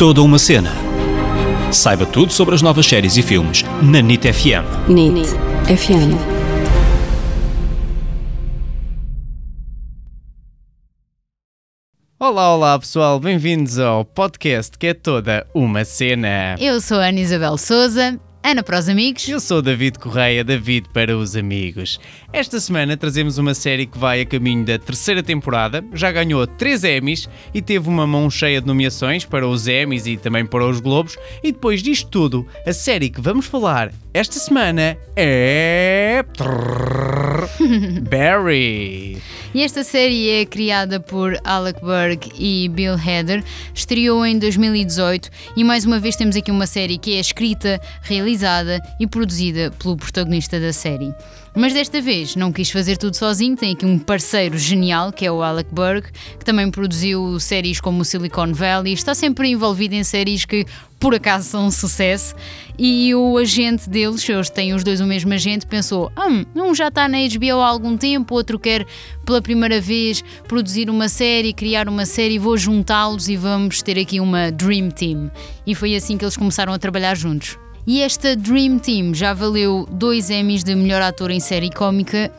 Toda uma cena. Saiba tudo sobre as novas séries e filmes na NIT FM. NIT FM. Olá, olá pessoal, bem-vindos ao podcast que é toda uma cena. Eu sou a Ana Isabel Souza, Ana para os amigos. Eu sou David Correia, David para os amigos. Esta semana trazemos uma série que vai a caminho da terceira temporada, já ganhou 3 Emmys e teve uma mão cheia de nomeações para os Emmys e também para os Globos. E depois disto tudo, a série que vamos falar esta semana é. Barry. E esta série é criada por Alec Berg e Bill Hader, estreou em 2018 e mais uma vez temos aqui uma série que é escrita, realizada e produzida pelo protagonista da série. Mas desta vez não quis fazer tudo sozinho, tem aqui um parceiro genial que é o Alec Berg, que também produziu séries como Silicon Valley, está sempre envolvido em séries que por acaso são um sucesso. E o agente deles, eles têm os dois o mesmo agente, pensou: hum, um já está na HBO há algum tempo, outro quer pela primeira vez produzir uma série, criar uma série, vou juntá-los e vamos ter aqui uma Dream Team. E foi assim que eles começaram a trabalhar juntos. E esta Dream Team já valeu dois Emmys de melhor ator em série cómica,